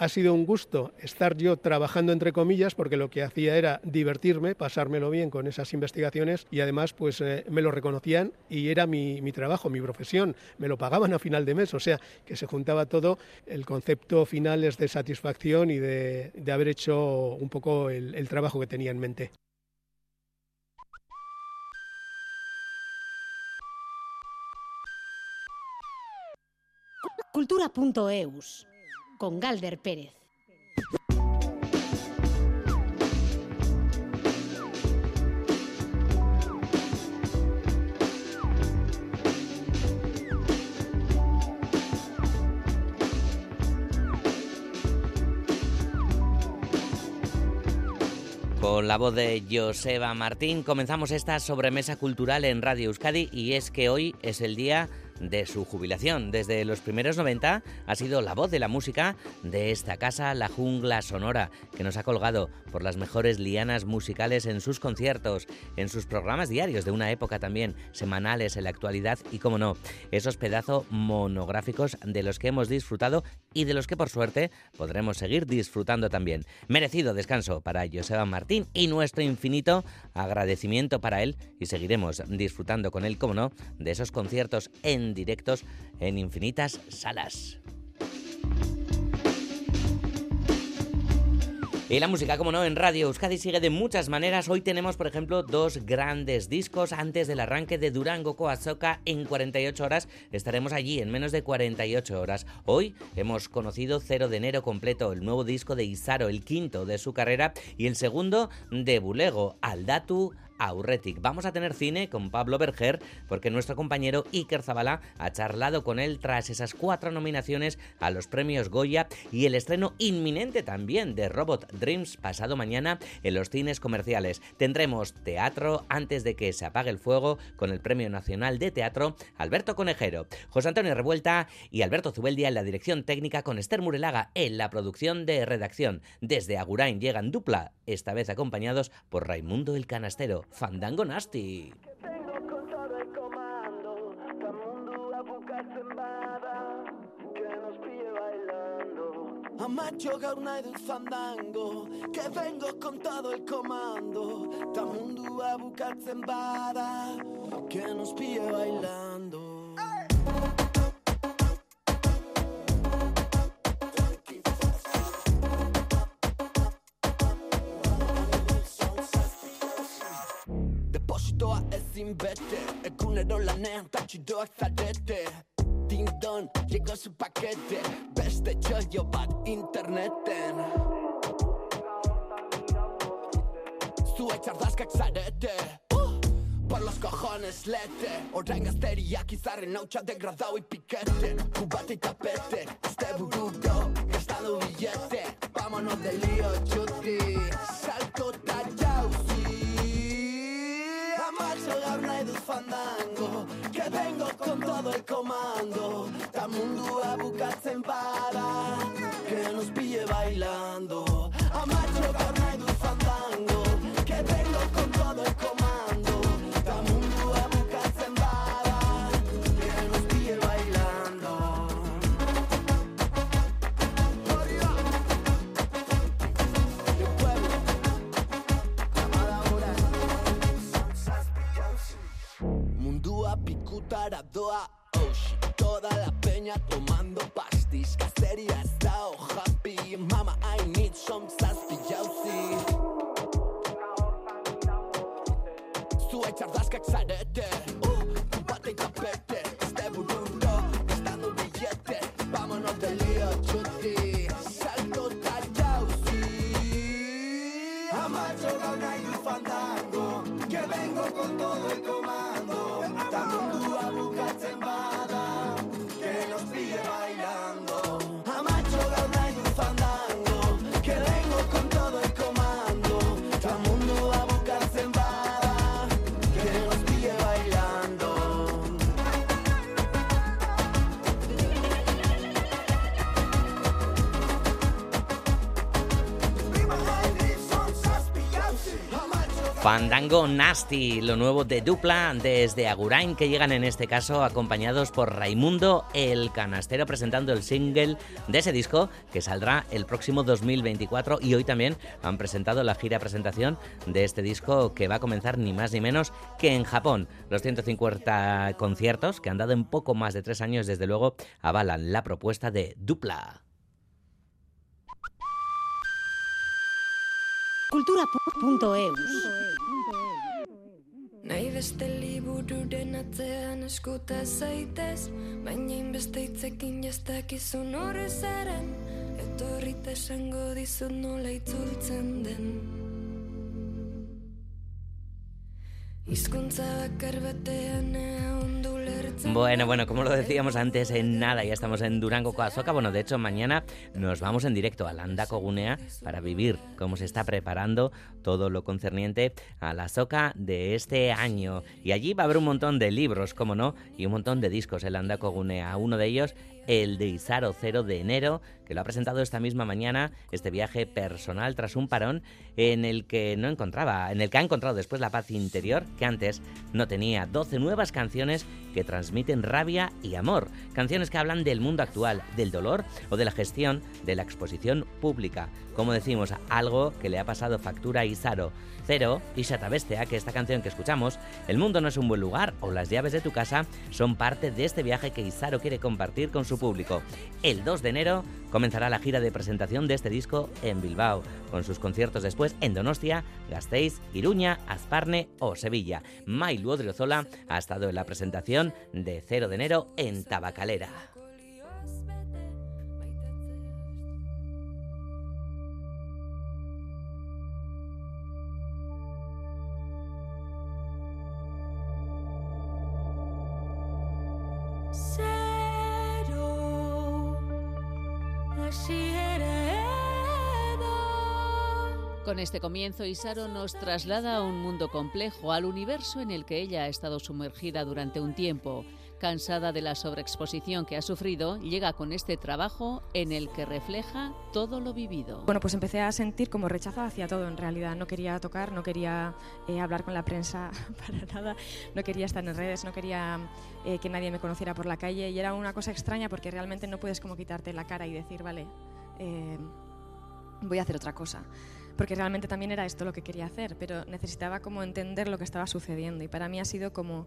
ha sido un gusto estar yo trabajando entre comillas porque lo que hacía era divertirme, pasármelo bien con esas investigaciones y además pues eh, me lo reconocían y era mi, trabajo, mi profesión, me lo pagaban a final de mes, o sea que se juntaba todo, el concepto final es de satisfacción y de, haber hecho un poco el trabajo que tenía en mente. Cultura.eus con Galder Pérez. Con la voz de Joseba Martín comenzamos esta sobremesa cultural en Radio Euskadi y es que hoy es el día de su jubilación. Desde los primeros 90 ha sido la voz de la música de esta casa, La Jungla Sonora, que nos ha colgado por las mejores lianas musicales en sus conciertos, en sus programas diarios de una época también, semanales en la actualidad y, como no, esos pedazos monográficos de los que hemos disfrutado y de los que por suerte podremos seguir disfrutando también. Merecido descanso para Joseba Martín y nuestro infinito agradecimiento para él y seguiremos disfrutando con él, como no, de esos conciertos en directos en infinitas salas. Y la música, como no, en Radio Euskadi sigue de muchas maneras. Hoy tenemos, por ejemplo, dos grandes discos antes del arranque de Durango Coazoca en 48 horas. Estaremos allí en menos de 48 horas. Hoy hemos conocido 0 de enero completo, el nuevo disco de Isaro, el quinto de su carrera, y el segundo de Bulego, Aldatu Aurretic. Vamos a tener cine con Pablo Berger porque nuestro compañero Iker Zabala ha charlado con él tras esas cuatro nominaciones a los premios Goya y el estreno inminente también de Robot Dreams pasado mañana en los cines comerciales. Tendremos teatro antes de que se apague el fuego con el Premio Nacional de Teatro Alberto Conejero, José Antonio Revuelta y Alberto Zubeldia en la dirección técnica con Esther Murelaga en la producción de redacción. Desde Agurain llegan dupla, esta vez acompañados por Raimundo el Canastero. Fandango Nasty. Amacho gaur nahi dut fandango Que vengo con todo el comando. Ta mundua bukatzen bada Que nos pille bailando egin beste Egunero lanean tatxidoak zarete Din don, llego su pakete Beste txoio bat interneten Zuek zardazkak zarete uh! Por los cojones lete. Orain gazteriak izarren hautsa degradau ipikete Kubate tapete, azte buruko Gastado billete. Vámonos de lío, chuti Salve fandango Que vengo con todo el comando. Ta mundua bukatzen bada Fandango Nasty, lo nuevo de Dupla desde Agurain, que llegan en este caso acompañados por Raimundo el Canastero presentando el single de ese disco que saldrá el próximo 2024 y hoy también han presentado la gira presentación de este disco que va a comenzar ni más ni menos que en Japón. Los 150 conciertos que han dado en poco más de tres años desde luego avalan la propuesta de Dupla. Cultura.eus Nahi beste libururen atzean eskuta zaitez Baina inbeste hitzekin jastakizun horre zaren Etorrita esango dizut nola itzultzen den Hizkuntza bakar batean lertzen Bueno, bueno, como lo decíamos antes, en nada, ya estamos en Durango Coazoca. Bueno, de hecho, mañana nos vamos en directo a Landako Gunea para vivir cómo se está preparando todo lo concerniente a la soca de este año. Y allí va a haber un montón de libros, como no, y un montón de discos en Landako Gunea. Uno de ellos, el de Isaro Cero de enero, que lo ha presentado esta misma mañana, este viaje personal tras un parón en el que no encontraba, en el que ha encontrado después la paz interior que antes no tenía. 12 nuevas canciones que transmiten rabia y amor, canciones que hablan del mundo actual, del dolor o de la gestión de la exposición pública. Como decimos, algo que le ha pasado factura a Isaro. Cero y Shatabestea, que esta canción que escuchamos, El mundo no es un buen lugar o Las llaves de tu casa, son parte de este viaje que Isaro quiere compartir con su público. El 2 de enero comenzará la gira de presentación de este disco en Bilbao, con sus conciertos después en Donostia, Gasteiz, Iruña, Azparne o Sevilla. Mailu Odriozola ha estado en la presentación de 0 de enero en Tabacalera. Con este comienzo, Isaro nos traslada a un mundo complejo, al universo en el que ella ha estado sumergida durante un tiempo. Cansada de la sobreexposición que ha sufrido, llega con este trabajo en el que refleja todo lo vivido. Bueno, pues empecé a sentir como rechazo hacia todo en realidad. No quería tocar, no quería eh, hablar con la prensa para nada, no quería estar en redes, no quería eh, que nadie me conociera por la calle y era una cosa extraña porque realmente no puedes como quitarte la cara y decir, vale, eh, voy a hacer otra cosa. Porque realmente también era esto lo que quería hacer, pero necesitaba como entender lo que estaba sucediendo y para mí ha sido como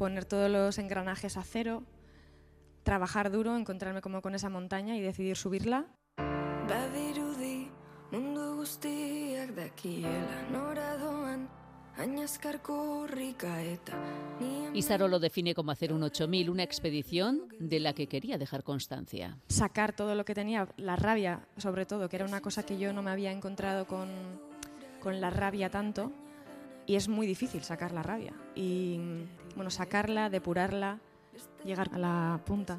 poner todos los engranajes a cero, trabajar duro, encontrarme como con esa montaña y decidir subirla Badirudi mundu guztiak dakiela nora doan Isaro lo define como hacer un 8000, una expedición de la que quería dejar constancia. sacar todo lo que tenía, la rabia sobre todo, que era una cosa que yo no me había encontrado con, con la rabia tanto, y es muy difícil sacar la rabia. Y bueno, sacarla, depurarla, llegar a la punta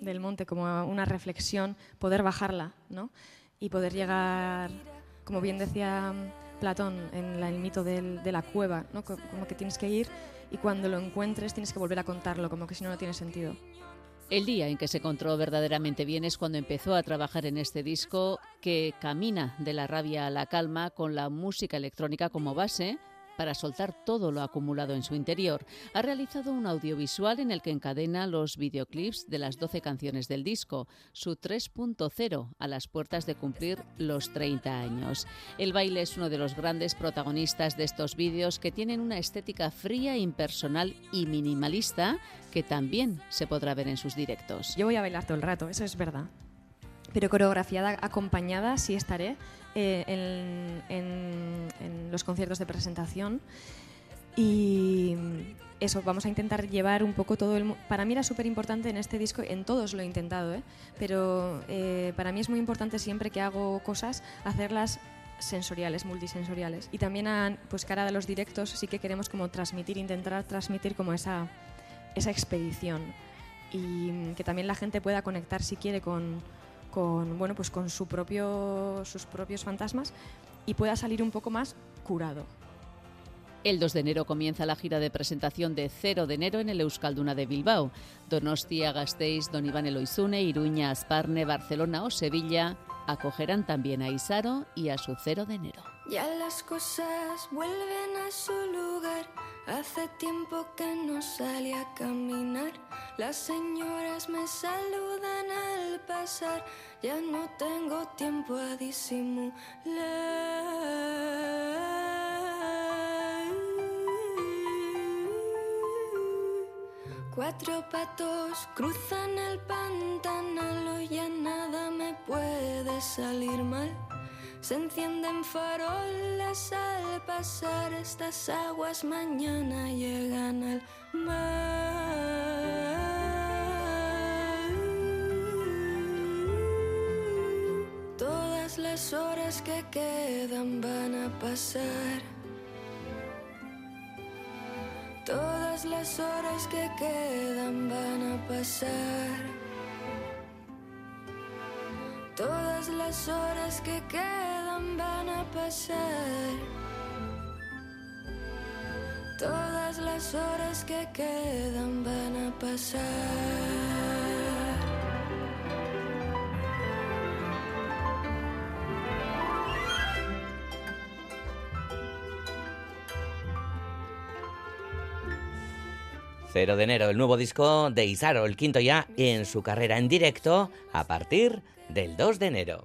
del monte como una reflexión, poder bajarla, ¿no? Y poder llegar, como bien decía Platón en el mito de la cueva, ¿no? Co- Como que tienes que ir y cuando lo encuentres tienes que volver a contarlo, como que si no, no tiene sentido. El día en que se encontró verdaderamente bien es cuando empezó a trabajar en este disco que camina de la rabia a la calma con la música electrónica como base para soltar todo lo acumulado en su interior. Ha realizado un audiovisual en el que encadena los videoclips de las 12 canciones del disco, su 3.0 a las puertas de cumplir los 30 años. El baile es uno de los grandes protagonistas de estos vídeos que tienen una estética fría, impersonal y minimalista que también se podrá ver en sus directos. Yo voy a bailar todo el rato, eso es verdad. Pero coreografiada, acompañada, sí estaré eh, en, en- en los conciertos de presentación. Y eso, vamos a intentar llevar un poco todo el... Para mí era súper importante en este disco, en todos lo he intentado, ¿eh? pero eh, para mí es muy importante siempre que hago cosas, hacerlas sensoriales, multisensoriales. Y también a pues, cara de los directos sí que queremos como transmitir, intentar transmitir como esa, esa expedición y que también la gente pueda conectar si quiere con, con bueno pues con su propio sus propios fantasmas y pueda salir un poco más curado. El 2 de enero comienza la gira de presentación de 0 de enero en el Euskalduna de Bilbao. Donostia, Gasteiz, Don Iván Eloizune, Iruña, Asparne, Barcelona o Sevilla acogerán también a Isaro y a su cero de enero. Ya las cosas vuelven a su lugar. Hace tiempo que no salí a caminar. Las señoras me saludan al pasar. Ya no tengo tiempo a disimular. Cuatro patos cruzan el pantanal, ya nada me puede salir mal. Se encienden farolas al pasar estas aguas, mañana llegan al mar. Todas las horas que quedan van a pasar. Todas las horas que quedan van a pasar. Todas las horas que quedan van a pasar. Todas las horas que quedan van a pasar. Cero de enero, el nuevo disco de Isaro, el quinto ya en su carrera en directo a partir del 2 de enero.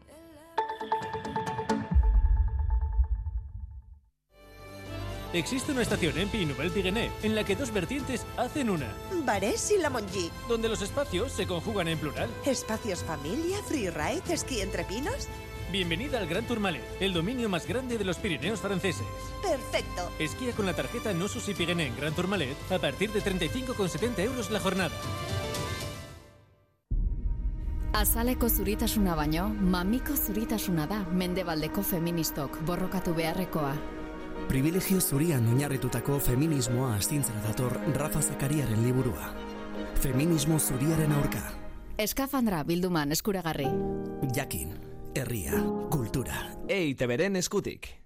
Existe una estación en Pi Nouvelle Pyrénées en la que dos vertientes hacen una, Barés y La Mongie. donde los espacios se conjugan en plural. Espacios familia, freeride, esquí entre pinos. Bienvenida al Gran Tourmalet, el dominio más grande de los Pirineos franceses. Perfecto. Esquía con la tarjeta No Susi Pyrénées en Gran Tourmalet a partir de 35,70 euros la jornada. Azaleko zuritasuna baino, mamiko zuritasuna da mendebaldeko feministok borrokatu beharrekoa. Privilegio zurian oinarritutako feminismoa astintzera dator Rafa Zakariaren liburua. Feminismo zuriaren aurka. Eskafandra bilduman eskuragarri. Jakin, herria, kultura. EITBren eskutik.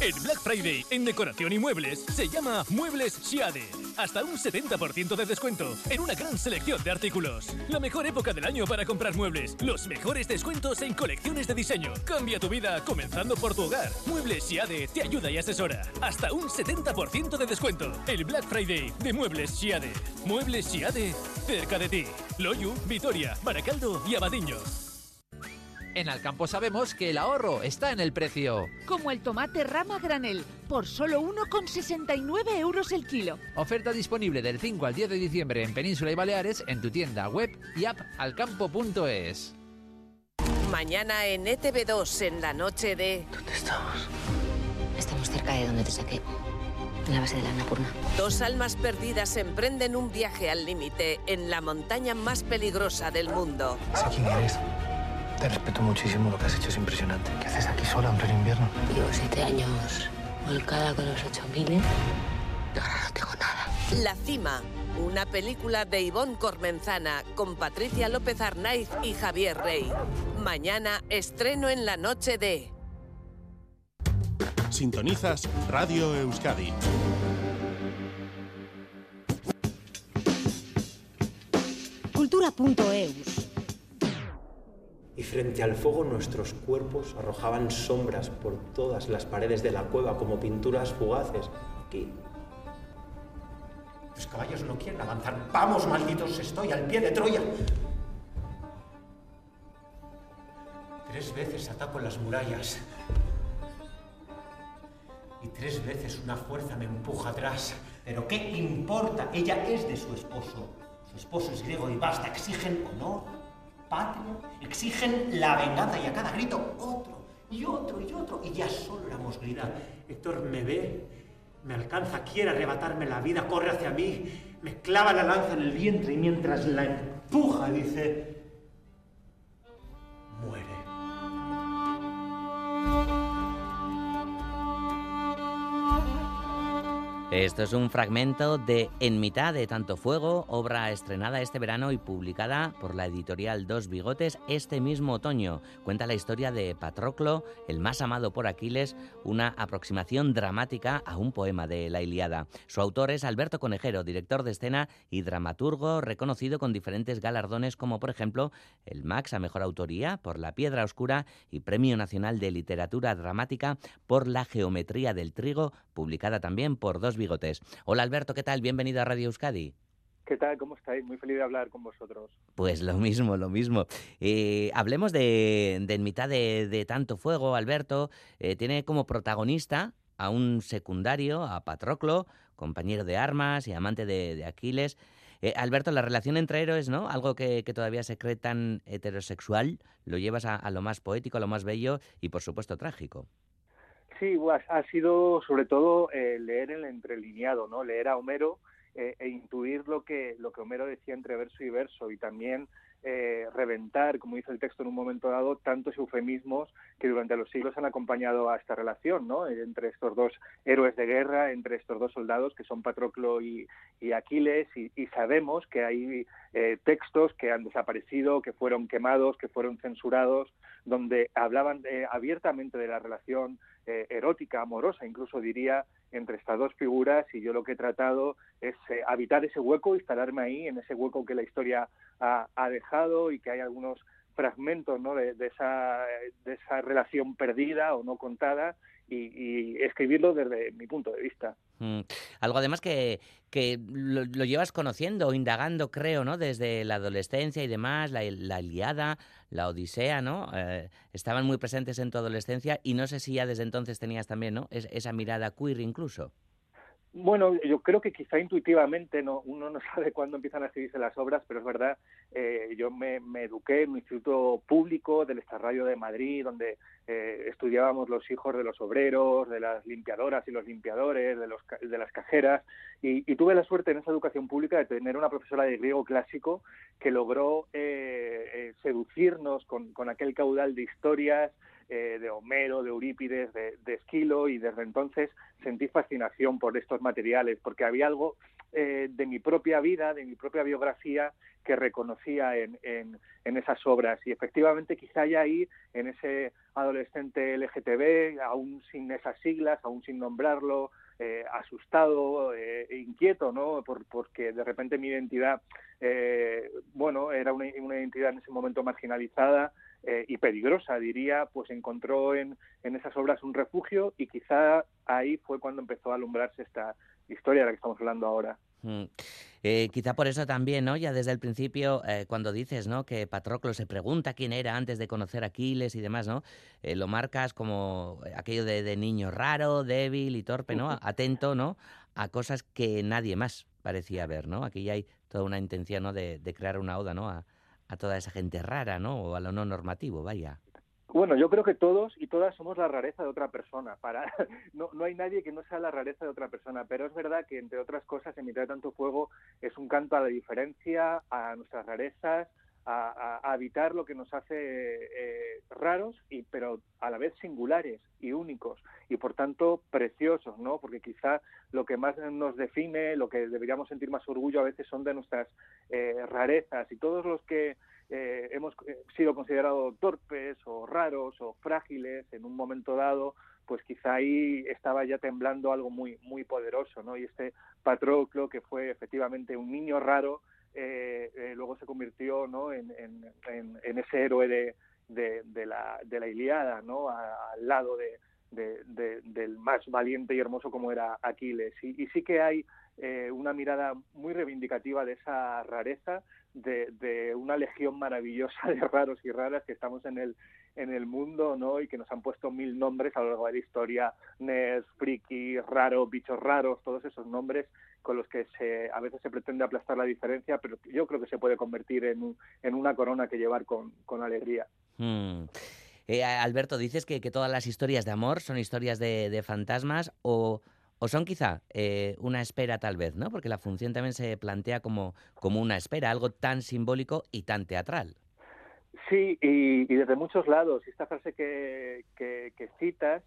El Black Friday en decoración y muebles se llama Muebles Siade. Hasta un 70% de descuento en una gran selección de artículos. La mejor época del año para comprar muebles. Los mejores descuentos en colecciones de diseño. Cambia tu vida comenzando por tu hogar. Muebles Siade te ayuda y asesora. Hasta un 70% de descuento. El Black Friday de Muebles Siade. Muebles Siade cerca de ti. Loyu, Vitoria, Baracaldo y Abadiño. En Alcampo sabemos que el ahorro está en el precio. Como el tomate rama granel, por solo 1,69 euros el kilo. Oferta disponible del 5 al 10 de diciembre en Península y Baleares en tu tienda web y app alcampo.es. Mañana en ETV2 en la noche de... ¿Dónde estamos? Estamos cerca de donde te saqué. En la base de la Annapurna. Dos almas perdidas emprenden un viaje al límite en la montaña más peligrosa del mundo. Sé quién eres. Te respeto muchísimo, lo que has hecho es impresionante. ¿Qué haces aquí sola en pleno invierno? Llevo siete años volcada con los 8000 y ahora no tengo nada. La cima, una película de Ivonne Cormenzana con Patricia López Arnaiz y Javier Rey. Mañana estreno en la noche de... Sintonizas Radio Euskadi. Cultura.eus. Y frente al fuego nuestros cuerpos arrojaban sombras por todas las paredes de la cueva como pinturas fugaces. Aquí. Los caballos no quieren avanzar. Vamos, malditos, estoy al pie de Troya. Tres veces ataco las murallas. Y tres veces una fuerza me empuja atrás. Pero ¿qué importa? Ella es de su esposo. Su esposo es griego y basta. Exigen honor, patria, exigen la venganza y a cada grito otro y otro y otro. Y ya solo la mosquita. Héctor me ve, me alcanza, quiere arrebatarme la vida, corre hacia mí, me clava la lanza en el vientre y mientras la empuja dice, muere. Esto es un fragmento de En mitad de tanto fuego, obra estrenada este verano y publicada por la editorial Dos Bigotes este mismo otoño. Cuenta la historia de Patroclo, el más amado por Aquiles, una aproximación dramática a un poema de la Iliada. Su autor es Alberto Conejero, director de escena y dramaturgo reconocido con diferentes galardones como por ejemplo el Max a Mejor Autoría por La Piedra Oscura y Premio Nacional de Literatura Dramática por La Geometría del Trigo, publicada también por Dos Bigotes. Hola Alberto, ¿qué tal? Bienvenido a Radio Euskadi. ¿Qué tal? ¿Cómo estáis? Muy feliz de hablar con vosotros. Pues lo mismo, lo mismo. Eh, hablemos de, En mitad de, tanto fuego, Alberto. Eh, tiene como protagonista a un secundario, a Patroclo, compañero de armas y amante de, Aquiles. Eh, Alberto, la relación entre héroes, ¿no? Algo que, todavía se cree tan heterosexual, lo llevas a, lo más poético, a lo más bello y, por supuesto, trágico. Sí, ha, sido sobre todo eh, leer el entrelineado, ¿no? Leer a Homero eh, e intuir lo que, lo que Homero decía entre verso y verso y también eh, reventar, como dice el texto en un momento dado, tantos eufemismos que durante los siglos han acompañado a esta relación, ¿no? Entre estos dos héroes de guerra, entre estos dos soldados que son Patroclo y, Aquiles, y, sabemos que hay textos que han desaparecido, que fueron quemados, que fueron censurados, donde hablaban abiertamente de la relación eh, erótica, amorosa, incluso diría, entre estas dos figuras y yo lo que he tratado es eh, habitar ese hueco, instalarme ahí, en ese hueco que la historia ha, dejado y que hay algunos fragmentos ¿no? de, de esa relación perdida o no contada y, escribirlo desde mi punto de vista. Mm. Algo además que, que lo, llevas conociendo indagando, creo, ¿no? Desde la adolescencia y demás, la, la Iliada, la Odisea, ¿no? Eh, estaban muy presentes en tu adolescencia y no sé si ya desde entonces tenías también, ¿no? esa mirada queer incluso. Bueno, yo creo que quizá intuitivamente no, uno no sabe cuándo empiezan a escribirse las obras, pero es verdad, eh, yo me, eduqué en un instituto público del Estarrayo de Madrid, donde eh, estudiábamos los hijos de los obreros, de las limpiadoras y los limpiadores, de, los, de las cajeras, y, tuve la suerte en esa educación pública de tener una profesora de griego clásico que logró eh, seducirnos con, con aquel caudal de historias, eh, de Homero, de Eurípides, de, Esquilo, y desde entonces sentí fascinación por estos materiales, porque había algo eh, de mi propia vida, de mi propia biografía, que reconocía en, en, esas obras. Y efectivamente quizá haya ahí, en ese adolescente LGTB, aún sin esas siglas, aún sin nombrarlo, eh, asustado, e inquieto, ¿no? Por, porque de repente mi identidad, bueno, era una, una, identidad en ese momento marginalizada eh, y peligrosa, diría, pues encontró en, en esas obras un refugio y quizá ahí fue cuando empezó a alumbrarse esta historia de la que estamos hablando ahora. Mm. Eh, quizá por eso también, ¿no? Ya desde el principio, eh, cuando dices, ¿no? Que Patroclo se pregunta quién era antes de conocer a Aquiles y demás, ¿no? lo marcas como aquello de, niño raro, débil y torpe, ¿no? Atento, ¿no? A cosas que nadie más parecía ver, ¿no? Aquí ya hay toda una intención, ¿no? De, de crear una oda, ¿no? A, a toda esa gente rara, ¿no? O a lo no normativo, vaya. Bueno, yo creo que todos y todas somos la rareza de otra persona. Para no, no hay nadie que no sea la rareza de otra persona, pero es verdad que entre otras cosas, de tanto fuego es un canto a la diferencia, a nuestras rarezas, a, habitar lo que nos hace eh, raros y pero a la vez singulares y únicos y por tanto preciosos, ¿no? Porque quizá lo que más nos define, lo que deberíamos sentir más orgullo a veces son de nuestras eh, rarezas y todos los que eh, hemos sido considerados torpes o raros o frágiles en un momento dado, pues quizá ahí estaba ya temblando algo muy muy poderoso, ¿no? Y este Patroclo que fue efectivamente un niño raro eh, eh, luego se convirtió ¿no? en, ese héroe de, de, la, de la Iliada, ¿no? al lado de, del más valiente y hermoso como era Aquiles. Y, sí que hay eh, una mirada muy reivindicativa de esa rareza, de, una legión maravillosa de raros y raras que estamos en el, en el mundo, ¿no? Y que nos han puesto mil nombres a lo largo de la historia, Nes, Friki, Raro, Bichos Raros, todos esos nombres con los que se, a veces se pretende aplastar la diferencia, pero yo creo que se puede convertir en, en una corona que llevar con, con alegría. Hmm. Eh, Alberto, dices que, que, todas las historias de amor son historias de, de fantasmas o, o, son quizá eh, una espera tal vez, ¿no? Porque la función también se plantea como, como una espera, algo tan simbólico y tan teatral. Sí, y, y desde muchos lados. Esta frase que, que, que citas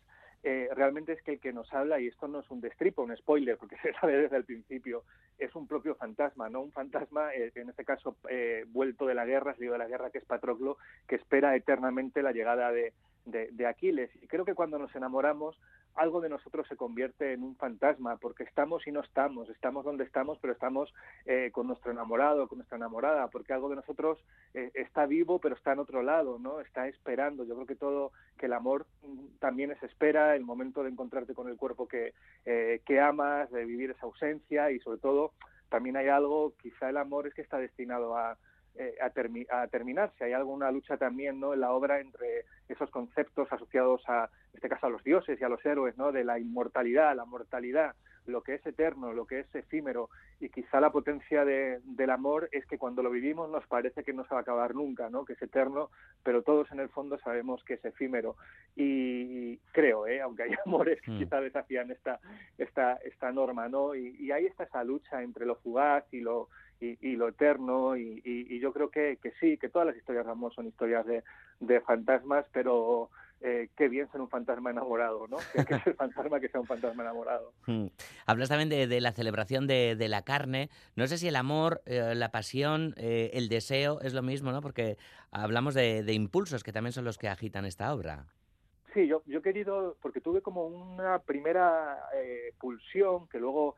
eh, realmente es que el que nos habla, y esto no es un destripo, un spoiler, porque se sabe desde el principio, es un propio fantasma, ¿no? Un fantasma, eh, en este caso, eh, vuelto de la guerra, salido de la guerra, que es Patroclo, que espera eternamente la llegada de, de, de Aquiles. Y creo que cuando nos enamoramos, algo de nosotros se convierte en un fantasma, porque estamos y no estamos, estamos donde estamos, pero estamos eh, con nuestro enamorado, con nuestra enamorada, porque algo de nosotros eh, está vivo, pero está en otro lado, ¿no? Está esperando. Yo creo que todo, que el amor mm, también es espera, el momento de encontrarte con el cuerpo que, eh, que amas, de vivir esa ausencia y sobre todo también hay algo, quizá el amor es que está destinado a, eh, a, a, terminarse. Hay alguna lucha también ¿no? en la obra entre esos conceptos asociados a, en este caso, a los dioses y a los héroes, ¿no? de la inmortalidad, la mortalidad, lo que es eterno, lo que es efímero. Y quizá la potencia de, del amor es que cuando lo vivimos nos parece que no se va a acabar nunca, ¿no? que es eterno, pero todos en el fondo sabemos que es efímero. Y creo, ¿eh? aunque hay amores que mm. quizá desafían esta, esta, esta norma, ¿no? Y, y ahí está esa lucha entre lo fugaz y lo y, y lo eterno y, yo creo que, que, sí, que todas las historias de amor son historias de, de fantasmas, pero eh, qué bien ser un fantasma enamorado, ¿no? Que, que es el fantasma que sea un fantasma enamorado. Hmm. Hablas también de, de la celebración de, de, la carne. No sé si el amor, eh, la pasión, eh, el deseo es lo mismo, ¿no? Porque hablamos de, de, impulsos que también son los que agitan esta obra. Sí, yo, yo he querido, porque tuve como una primera eh, pulsión que luego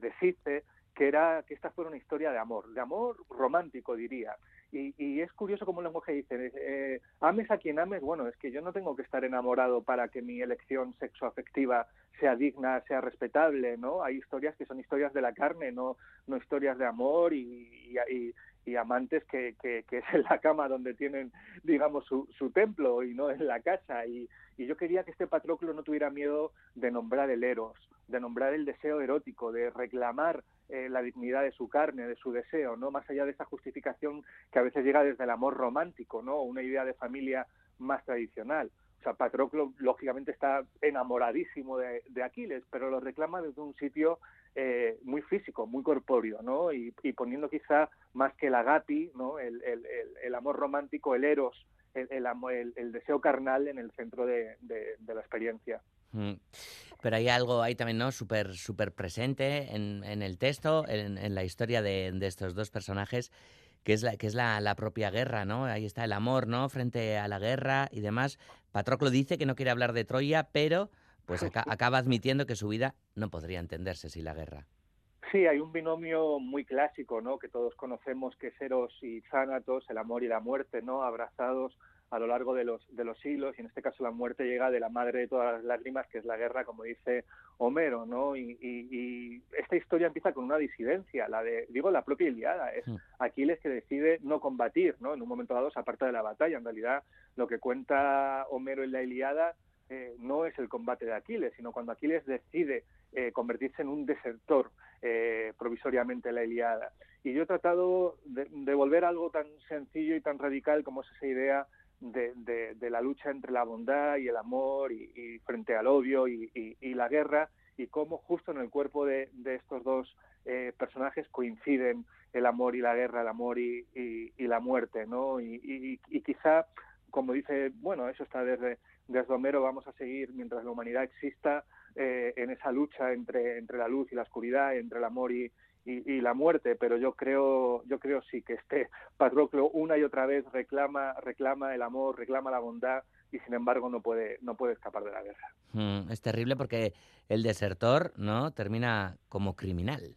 deshice, que era que esta fuera una historia de amor, de amor romántico, diría. Y, y es curioso como el lenguaje dice, eh, ames a quien ames, bueno, es que yo no tengo que estar enamorado para que mi elección sexoafectiva sea digna, sea respetable, ¿no? Hay historias que son historias de la carne, no, no historias de amor y, y, y amantes que, que, es en la cama donde tienen, digamos, su, su templo y no en la casa. Y, y, yo quería que este Patroclo no tuviera miedo de nombrar el eros, de nombrar el deseo erótico, de reclamar eh, la dignidad de su carne, de su deseo, ¿no? Más allá de esa justificación que a veces llega desde el amor romántico, ¿no? Una idea de familia más tradicional. O sea, Patroclo lógicamente está enamoradísimo de, de Aquiles, pero lo reclama desde un sitio eh, muy físico, muy corpóreo, ¿no? Y, y, poniendo quizá más que el agapi, ¿no? El, el, el, amor romántico, el eros, el, el, deseo carnal en el centro de, de, de la experiencia. Mm. Pero hay algo ahí también, ¿no? Súper super presente en, en, el texto, en, en la historia de, de, estos dos personajes, que es, la, que es la, la, propia guerra, ¿no? Ahí está el amor, ¿no? Frente a la guerra y demás. Patroclo dice que no quiere hablar de Troya, pero pues acá, acaba admitiendo que su vida no podría entenderse sin la guerra. Sí, hay un binomio muy clásico, ¿no? Que todos conocemos, que es Eros y Zánatos, el amor y la muerte, ¿no? Abrazados a lo largo de los, de los siglos, y en este caso la muerte llega de la madre de todas las lágrimas, que es la guerra, como dice Homero, ¿no? Y, y, y esta historia empieza con una disidencia, la de, digo, la propia Iliada, es Aquiles que decide no combatir, ¿no? En un momento dado se aparta de la batalla, en realidad lo que cuenta Homero en la Iliada eh, no es el combate de Aquiles, sino cuando Aquiles decide eh, convertirse en un desertor eh, provisoriamente en la Iliada. Y yo he tratado de, volver algo tan sencillo y tan radical como es esa idea de, la lucha entre la bondad y el amor y, frente al odio y, y, la guerra y cómo justo en el cuerpo de, de estos dos eh, personajes coinciden el amor y la guerra, el amor y, la muerte, ¿no? Y, quizá, como dice, bueno, eso está desde, desde Homero, vamos a seguir mientras la humanidad exista eh, en esa lucha entre, entre la luz y la oscuridad, entre el amor y, y, la muerte, pero yo creo, yo creo sí que este Patroclo una y otra vez reclama, reclama el amor, reclama la bondad y sin embargo no puede, no puede escapar de la guerra. Mm, es terrible porque el desertor no termina como criminal.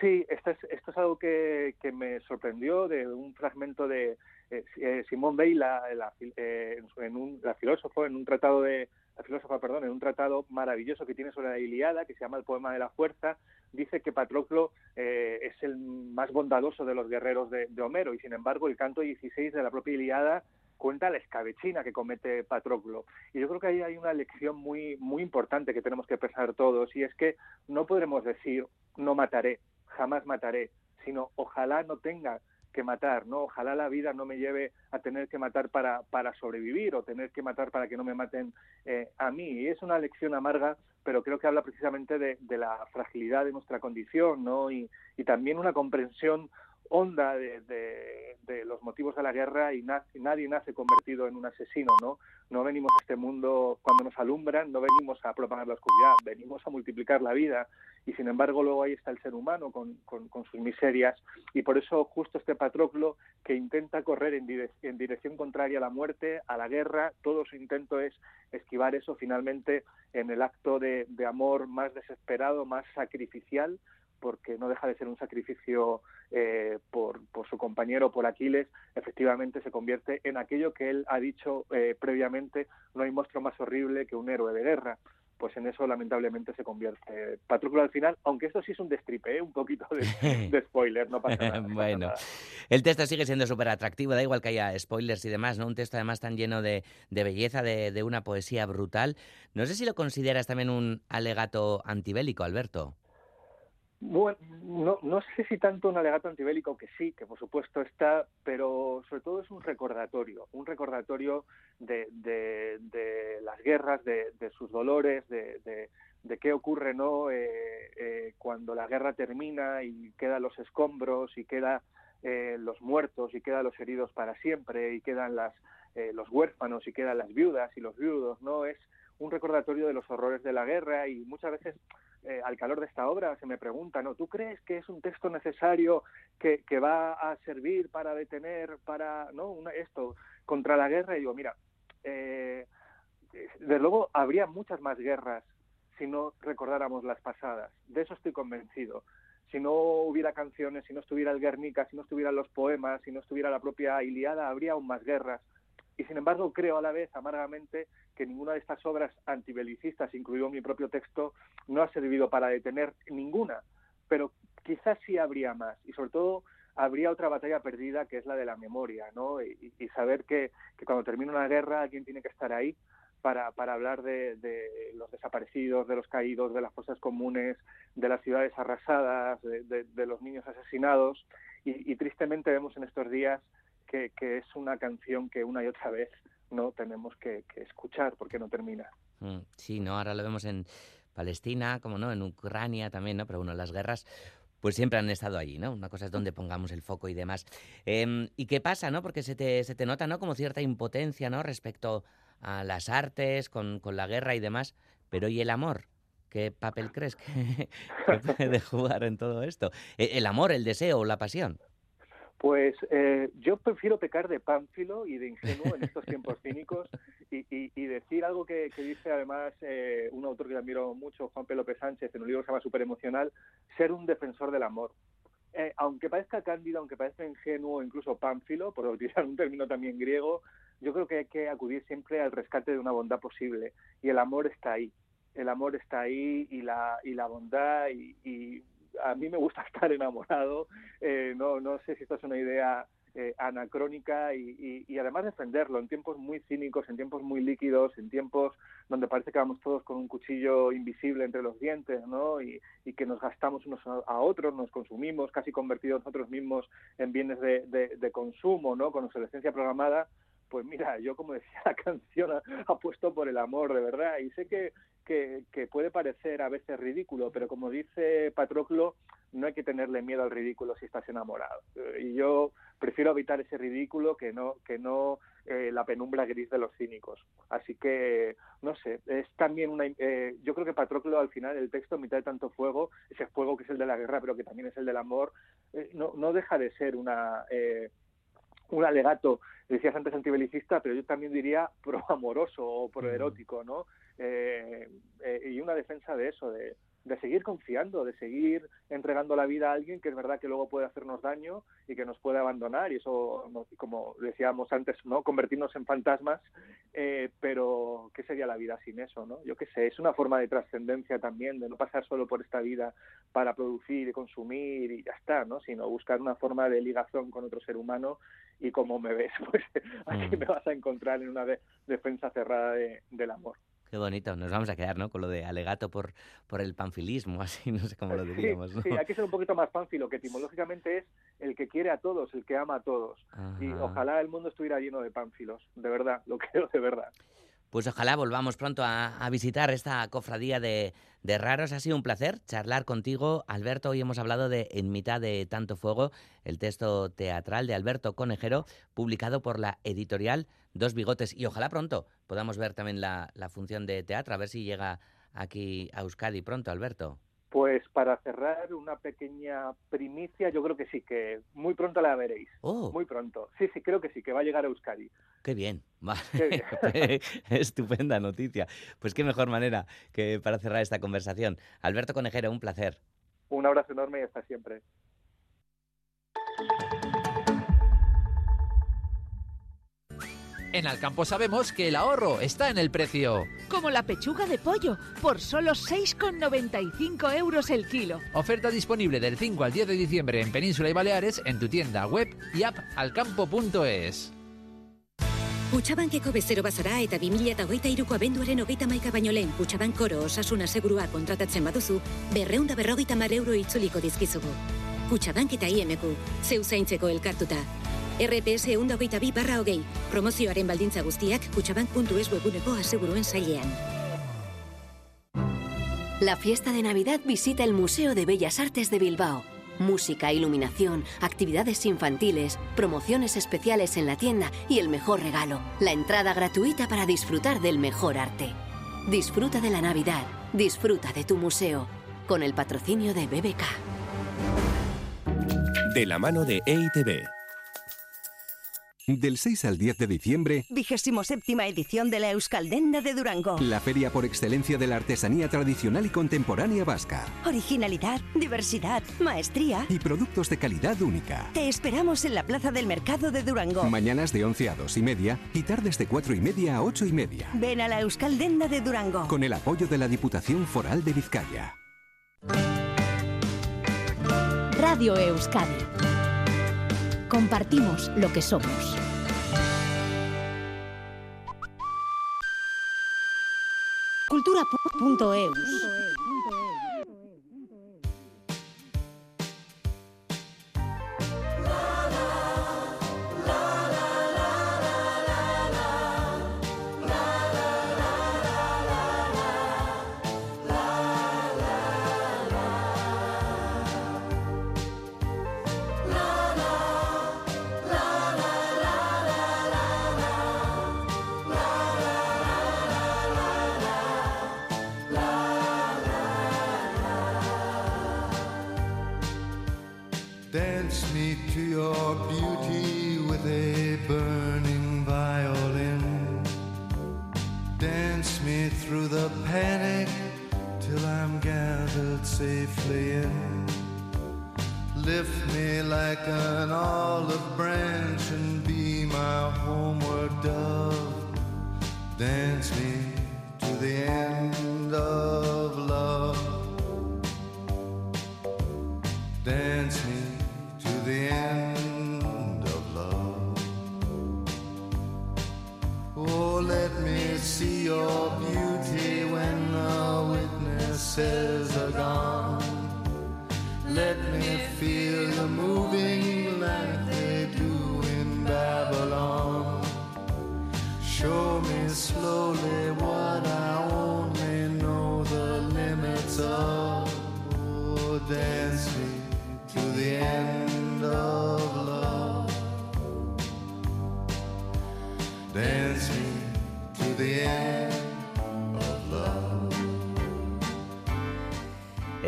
Sí, esto es, esto es algo que, que me sorprendió de un fragmento de eh, eh, Simón Weil, la, la, eh, en un, la filósofo, en un tratado de, la filósofa, perdón, en un tratado maravilloso que tiene sobre la Iliada, que se llama El poema de la fuerza, dice que Patroclo eh, es el más bondadoso de los guerreros de, de, Homero y sin embargo el canto 16 de la propia Iliada cuenta la escabechina que comete Patroclo. Y yo creo que ahí hay una lección muy, muy importante que tenemos que pensar todos y es que no podremos decir no mataré, jamás mataré, sino ojalá no tenga que matar, ¿no? Ojalá la vida no me lleve a tener que matar para, para sobrevivir o tener que matar para que no me maten eh, a mí. Y es una lección amarga, pero creo que habla precisamente de, de la fragilidad de nuestra condición, ¿no? Y, y también una comprensión honda de, los motivos de la guerra y, na, nadie nace convertido en un asesino, ¿no? No venimos a este mundo cuando nos alumbran, no venimos a propagar la oscuridad, venimos a multiplicar la vida y sin embargo luego ahí está el ser humano con, sus miserias y por eso justo este Patroclo que intenta correr en, dire en dirección contraria a la muerte, a la guerra, todo su intento es esquivar eso finalmente en el acto de amor más desesperado, más sacrificial, porque no deja de ser un sacrificio eh, por, por, su compañero, por Aquiles, efectivamente se convierte en aquello que él ha dicho eh, previamente, no hay monstruo más horrible que un héroe de guerra. Pues en eso lamentablemente se convierte Patroclo al final, aunque esto sí es un destripe, ¿eh? un poquito de, de, spoiler, no pasa nada. bueno, no pasa nada. el texto sigue siendo súper atractivo, da igual que haya spoilers y demás, ¿no? Un texto además tan lleno de, de belleza, de, de una poesía brutal. No sé si lo consideras también un alegato antibélico, Alberto. Bueno, no, no sé si tanto un alegato antibélico que sí, que por supuesto está, pero sobre todo es un recordatorio, un recordatorio de, de, de las guerras, de, de sus dolores, de, de, qué ocurre no eh, eh, cuando la guerra termina y quedan los escombros y quedan eh, los muertos y quedan los heridos para siempre y quedan las, eh, los huérfanos y quedan las viudas y los viudos, no es un recordatorio de los horrores de la guerra y muchas veces eh, al calor de esta obra se me pregunta, ¿no? ¿Tú crees que es un texto necesario que, va a servir para detener, para, ¿no? Una, esto, contra la guerra? Y digo, mira, eh, desde luego habría muchas más guerras si no recordáramos las pasadas. De eso estoy convencido. Si no hubiera canciones, si no estuviera el Guernica, si no estuvieran los poemas, si no estuviera la propia Iliada, habría aún más guerras. Y sin embargo creo a la vez amargamente que ninguna de estas obras antibelicistas, incluido mi propio texto, no ha servido para detener ninguna, pero quizás sí habría más y sobre todo habría otra batalla perdida que es la de la memoria, ¿no? Y, saber que, cuando termina una guerra alguien tiene que estar ahí para, hablar de, los desaparecidos, de los caídos, de las fosas comunes, de las ciudades arrasadas, de, los niños asesinados y tristemente vemos en estos días que, que, es una canción que una y otra vez no tenemos que, que escuchar porque no termina. Mm, sí, no, ahora lo vemos en Palestina, como no, en Ucrania también, ¿no? Pero bueno, las guerras pues siempre han estado allí, ¿no? Una cosa es donde pongamos el foco y demás. Eh, ¿Y qué pasa, no? Porque se te, se te nota, ¿no? Como cierta impotencia, ¿no? Respecto a las artes, con, con la guerra y demás. Pero ¿y el amor? ¿Qué papel crees que, que puede jugar en todo esto? ¿E, ¿El amor, el deseo, la pasión? Pues eh, yo prefiero pecar de pánfilo y de ingenuo en estos tiempos cínicos y, y, y decir algo que, que dice además eh, un autor que admiro mucho, Juan P. López Sánchez, en un libro que se llama Super Emocional, ser un defensor del amor. Eh, aunque parezca cándido, aunque parezca ingenuo, incluso pánfilo, por utilizar un término también griego, yo creo que hay que acudir siempre al rescate de una bondad posible y el amor está ahí. El amor está ahí y la, y la bondad y, y a mí me gusta estar enamorado, eh, no, no sé si esto es una idea eh, anacrónica y, y, y, además defenderlo en tiempos muy cínicos, en tiempos muy líquidos, en tiempos donde parece que vamos todos con un cuchillo invisible entre los dientes, ¿no? Y, y que nos gastamos unos a otros, nos consumimos, casi convertidos nosotros mismos en bienes de, de, de consumo, ¿no? Con obsolescencia programada, pues mira, yo como decía la canción, apuesto por el amor, de verdad, y sé que, que, puede parecer a veces ridículo, pero como dice Patroclo, no hay que tenerle miedo al ridículo si estás enamorado. Y yo prefiero evitar ese ridículo que no, que no eh, la penumbra gris de los cínicos. Así que, no sé, es también una... Eh, yo creo que Patroclo al final, el texto, mitad de tanto fuego, ese fuego que es el de la guerra, pero que también es el del amor, eh, no, no deja de ser una... Eh, un alegato, decías antes antibelicista, pero yo también diría proamoroso o proerótico, ¿no? Eh, eh, y una defensa de eso, de, de seguir confiando, de seguir entregando la vida a alguien que es verdad que luego puede hacernos daño y que nos puede abandonar y eso, como decíamos antes, no convertirnos en fantasmas, eh, pero ¿qué sería la vida sin eso? no? Yo qué sé, es una forma de trascendencia también, de no pasar solo por esta vida para producir y consumir y ya está, ¿no? sino buscar una forma de ligación con otro ser humano y como me ves, pues aquí me vas a encontrar en una de defensa cerrada de, del amor. Qué bonito, nos vamos a quedar, ¿no? Con lo de alegato por, por el panfilismo, así, no sé cómo lo diríamos, ¿no? Sí, sí, hay que ser un poquito más panfilo, que etimológicamente es el que quiere a todos, el que ama a todos. Ajá. Y ojalá el mundo estuviera lleno de pánfilos, de verdad, lo creo de verdad. Pues ojalá volvamos pronto a, a visitar esta cofradía de, de raros. Ha sido un placer charlar contigo, Alberto. Hoy hemos hablado de En mitad de tanto fuego, el texto teatral de Alberto Conejero, publicado por la editorial Dos Bigotes. Y ojalá pronto podamos ver también la, la función de teatro, a ver si llega aquí a Euskadi pronto, Alberto. Pues para cerrar una pequeña primicia, yo creo que sí, que muy pronto la veréis. Oh. Muy pronto. Sí, sí, creo que sí, que va a llegar a Euskadi. Qué bien. Qué bien. Estupenda noticia. Pues qué mejor manera que para cerrar esta conversación. Alberto Conejero, un placer. Un abrazo enorme y hasta siempre. En Alcampo sabemos que el ahorro está en el precio. Como la pechuga de pollo, por solo 6,95 euros el kilo. Oferta disponible del 5 al 10 de diciembre en Península y Baleares en tu tienda web y app alcampo.es. Kutxabankeko bezero bazara eta 2008 iruko abenduaren hogeita maika baino lehen Kutxabank koro osasuna segurua kontratatzen baduzu, berreunda berrogeita mar euro itzuliko dizkizugu. Kutxabank eta IMQ, zeu zaintzeko elkartuta. RPS eunda hogeita bi barra hogei, promozioaren baldintza guztiak kutxabank.es webuneko aseguruen sailean. La fiesta de Navidad visita el Museo de Bellas Artes de Bilbao. Música, iluminación, actividades infantiles, promociones especiales en la tienda y el mejor regalo, la entrada gratuita para disfrutar del mejor arte. Disfruta de la Navidad, disfruta de tu museo, con el patrocinio de BBK. De la mano de EITB. Del 6 al 10 de diciembre, Vigésimo séptima edición de la Euskaldenda de Durango. la feria por excelencia de la artesanía tradicional y contemporánea vasca. Originalidad, diversidad, maestría. Y productos de calidad única. Te esperamos en la Plaza del Mercado de Durango. Mañanas de 11 a 2 y media y tardes de 4 y media a 8 y media. Ven a la Euskaldenda de Durango. Con el apoyo de la Diputación Foral de Vizcaya. Radio Euskadi. Compartimos lo que somos. Cultura.eus. Dance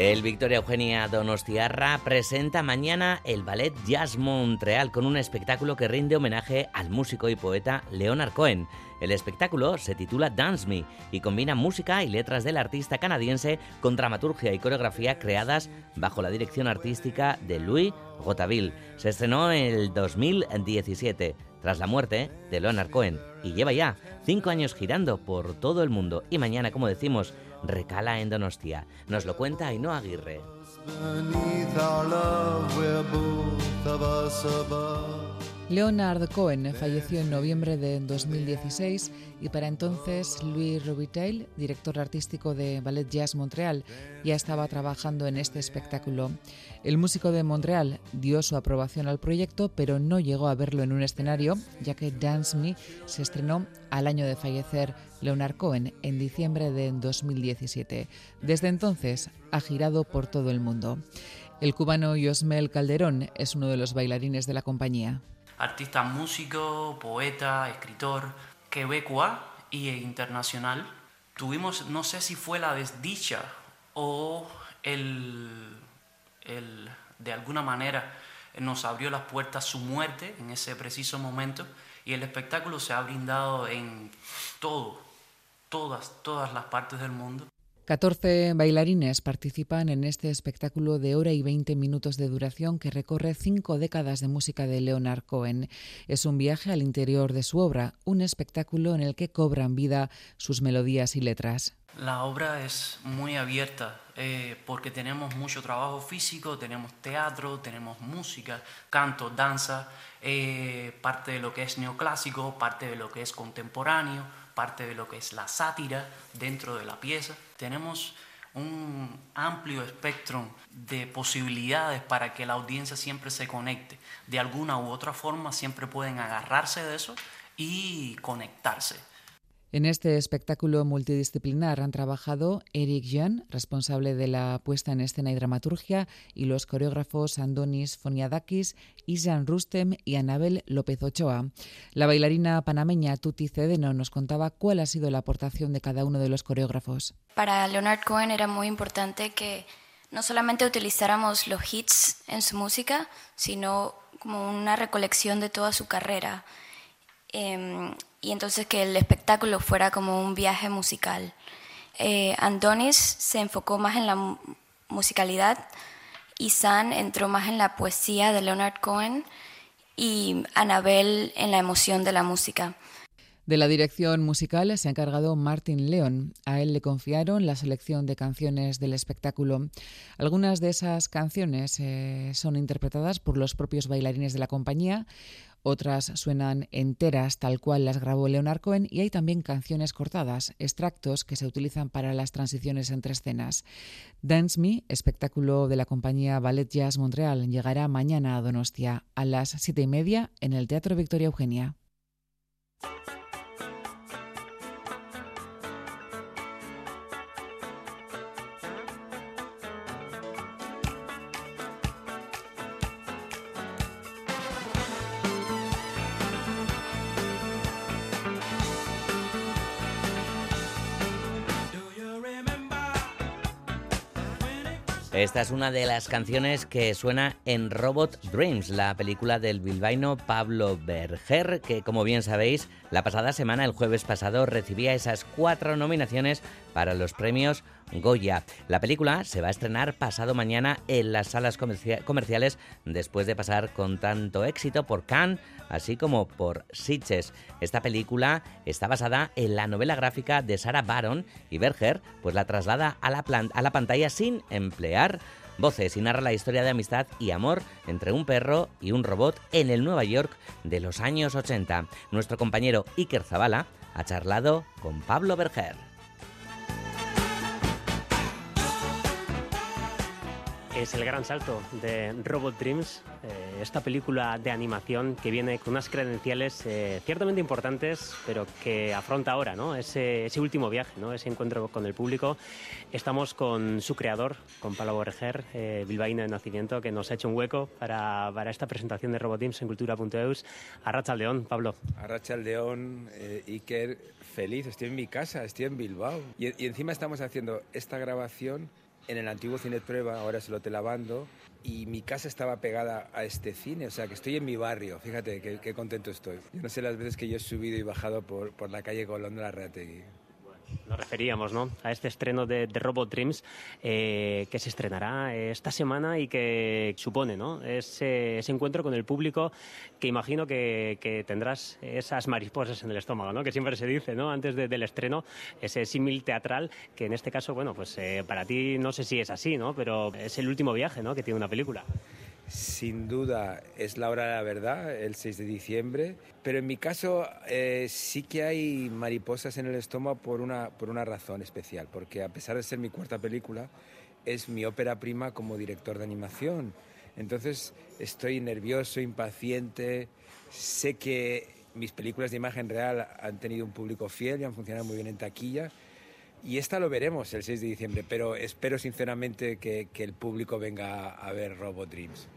El Victoria Eugenia Donostiarra presenta mañana el Ballet Jazz Montreal con un espectáculo que rinde homenaje al músico y poeta Leonard Cohen. El espectáculo se titula Dance Me y combina música y letras del artista canadiense con dramaturgia y coreografía creadas bajo la dirección artística de Louis Gotaville. Se estrenó en el 2017 tras la muerte de Leonard Cohen y lleva ya cinco años girando por todo el mundo y mañana, como decimos, recala en Donostia. Nos lo cuenta Ainhoa Aguirre. Leonard Cohen falleció en noviembre de 2016 y para entonces Louis Robitaille, director artístico de Ballet Jazz Montreal, ya estaba trabajando en este espectáculo. El músico de Montreal dio su aprobación al proyecto, pero no llegó a verlo en un escenario, ya que Dance Me se estrenó al año de fallecer Leonard Cohen en diciembre de 2017. Desde entonces ha girado por todo el mundo. El cubano Yosmel Calderón es uno de los bailarines de la compañía artista músico, poeta, escritor, quebecois y internacional. Tuvimos, no sé si fue la desdicha o el, el, de alguna manera nos abrió las puertas su muerte en ese preciso momento y el espectáculo se ha brindado en todo, todas, todas las partes del mundo. 14 bailarines participan en este espectáculo de hora y 20 minutos de duración que recorre cinco décadas de música de Leonard Cohen. Es un viaje al interior de su obra, un espectáculo en el que cobran vida sus melodías y letras. La obra es muy abierta eh, porque tenemos mucho trabajo físico, tenemos teatro, tenemos música, canto, danza, eh, parte de lo que es neoclásico, parte de lo que es contemporáneo, parte de lo que es la sátira dentro de la pieza tenemos un amplio espectro de posibilidades para que la audiencia siempre se conecte. De alguna u otra forma siempre pueden agarrarse de eso y conectarse. En este espectáculo multidisciplinar han trabajado Eric Jan, responsable de la puesta en escena y dramaturgia, y los coreógrafos Andonis Foniadakis, Isan Rustem y Anabel López Ochoa. La bailarina panameña Tuti Cedeno nos contaba cuál ha sido la aportación de cada uno de los coreógrafos. Para Leonard Cohen era muy importante que no solamente utilizáramos los hits en su música, sino como una recolección de toda su carrera. Em, y entonces que el espectáculo fuera como un viaje musical. Eh, Andonis se enfocó más en la musicalidad y San entró más en la poesía de Leonard Cohen y Anabel en la emoción de la música. De la dirección musical se ha encargado Martin León. A él le confiaron la selección de canciones del espectáculo. Algunas de esas canciones eh, son interpretadas por los propios bailarines de la compañía, otras suenan enteras tal cual las grabó Leonard Cohen y hay también canciones cortadas, extractos que se utilizan para las transiciones entre escenas. Dance Me, espectáculo de la compañía Ballet Jazz Montreal, llegará mañana a Donostia a las siete y media en el Teatro Victoria Eugenia. Esta es una de las canciones que suena en Robot Dreams, la película del bilbaíno Pablo Berger, que como bien sabéis, la pasada semana, el jueves pasado, recibía esas cuatro nominaciones para los premios Goya. La película se va a estrenar pasado mañana en las salas comerciales después de pasar con tanto éxito por Cannes, así como por Sitges. Esta película está basada en la novela gráfica de Sarah Baron y Berger pues la traslada a la, a la pantalla sin emplear voces y narra la historia de amistad y amor entre un perro y un robot en el Nueva York de los años 80. Nuestro compañero Iker Zavala ha charlado con Pablo Berger. Es el gran salto de Robot Dreams, eh, esta película de animación que viene con unas credenciales eh, ciertamente importantes, pero que afronta ahora ¿no? ese, último viaje, ¿no? ese encuentro con el público. Estamos con su creador, con Pablo Borger, eh, bilbaíno de nacimiento, que nos ha hecho un hueco para, para esta presentación de Robot Dreams en cultura.eus. Arracha León, Pablo. Arracha León, Iker, feliz, estoy en mi casa, estoy en Bilbao. Y, y encima estamos haciendo esta grabación en el antiguo cine prueba, ahora es el Hotel Lavando, y mi casa estaba pegada a este cine, o sea que estoy en mi barrio, fíjate qué, contento estoy. Yo no sé las veces que yo he subido y bajado por, por la calle Colón de la Reategui nos referíamos ¿no? a este estreno de, Robot Dreams eh, que se estrenará esta semana y que supone ¿no? ese, encuentro con el público que imagino que, tendrás esas mariposas en el estómago, ¿no? que siempre se dice ¿no? antes del estreno, ese símil teatral que en este caso, bueno, pues eh, para ti no sé si es así, ¿no? pero es el último viaje ¿no? que tiene una película. Sin duda es la hora de la verdad, el 6 de diciembre, pero en mi caso eh, sí que hay mariposas en el estómago por una, por una razón especial, porque a pesar de ser mi cuarta película, es mi ópera prima como director de animación. Entonces estoy nervioso, impaciente, sé que mis películas de imagen real han tenido un público fiel y han funcionado muy bien en taquilla. Y esta lo veremos el 6 de diciembre, pero espero sinceramente que, que el público venga a ver Robot Dreams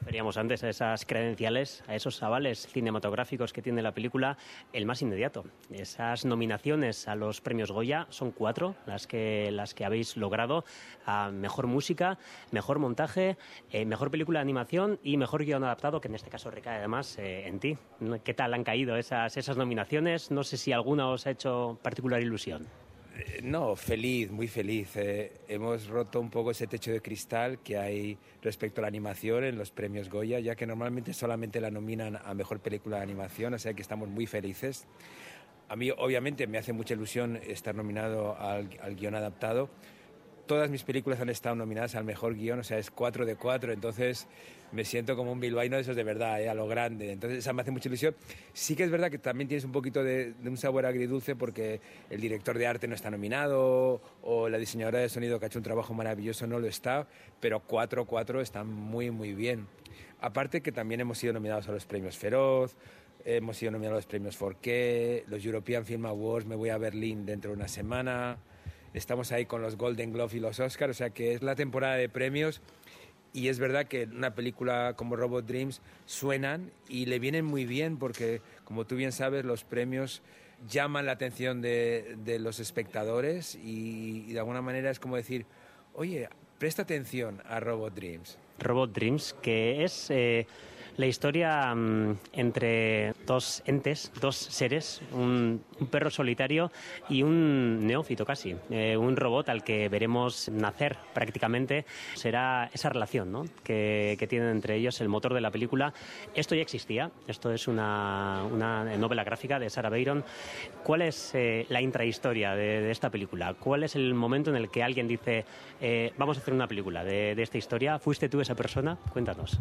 referíamos antes a esas credenciales, a esos avales cinematográficos que tiene la película, el más inmediato. Esas nominaciones a los premios Goya son cuatro las que, las que habéis logrado a mejor música, mejor montaje, eh, mejor película de animación y mejor guion adaptado, que en este caso recae además eh, en ti. ¿Qué tal han caído esas, esas nominaciones? No sé si alguna os ha hecho particular ilusión. Eh, no, feliz, muy feliz. Eh, hemos roto un poco ese techo de cristal que hay respecto a la animación en los premios Goya, ya que normalmente solamente la nominan a mejor película de animación, o sea que estamos muy felices. A mí, obviamente, me hace mucha ilusión estar nominado al, al guion adaptado. Todas mis películas han estado nominadas al mejor guion, o sea, es 4 de 4, entonces me siento como un bilbaíno de esos de verdad, ¿eh? a lo grande. Entonces, esa me hace mucha ilusión. Sí que es verdad que también tienes un poquito de, un sabor agridulce porque el director de arte no está nominado o la diseñadora de sonido que ha hecho un trabajo maravilloso no lo está, pero 4-4 están muy, muy bien. Aparte que también hemos sido nominados a los premios Feroz, hemos sido nominados a los premios Forqué, los European Film Awards, me voy a Berlín dentro de una semana. Estamos ahí con los Golden Globe y los Oscars, o sea que es la temporada de premios y es verdad que una película como Robot Dreams suenan y le vienen muy bien porque, como tú bien sabes, los premios llaman la atención de, los espectadores y, de alguna manera es como decir, oye, presta atención a Robot Dreams. Robot Dreams, que es... Eh, la historia mm, entre dos entes, dos seres, un, perro solitario y un neófito casi, eh, un robot al que veremos nacer prácticamente. Será esa relación ¿no? que, tienen entre ellos el motor de la película. Esto ya existía, esto es una, novela gráfica de Sarah Bayron. ¿Cuál es eh, la intrahistoria de, esta película? ¿Cuál es el momento en el que alguien dice, eh, vamos a hacer una película de, de esta historia? ¿Fuiste tú esa persona? Cuéntanos.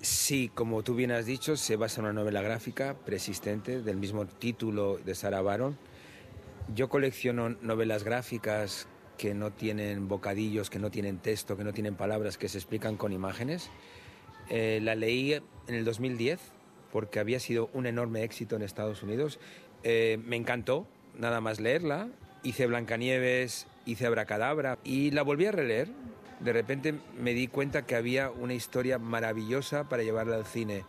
Sí, como tú bien has dicho, se basa en una novela gráfica persistente del mismo título de Sarah Baron. Yo colecciono novelas gráficas que no tienen bocadillos, que no tienen texto, que no tienen palabras, que se explican con imágenes. Eh, la leí en el 2010 porque había sido un enorme éxito en Estados Unidos. Eh, me encantó nada más leerla. Hice Blancanieves, hice Abracadabra y la volví a releer de repente me di cuenta que había una historia maravillosa para llevarla al cine.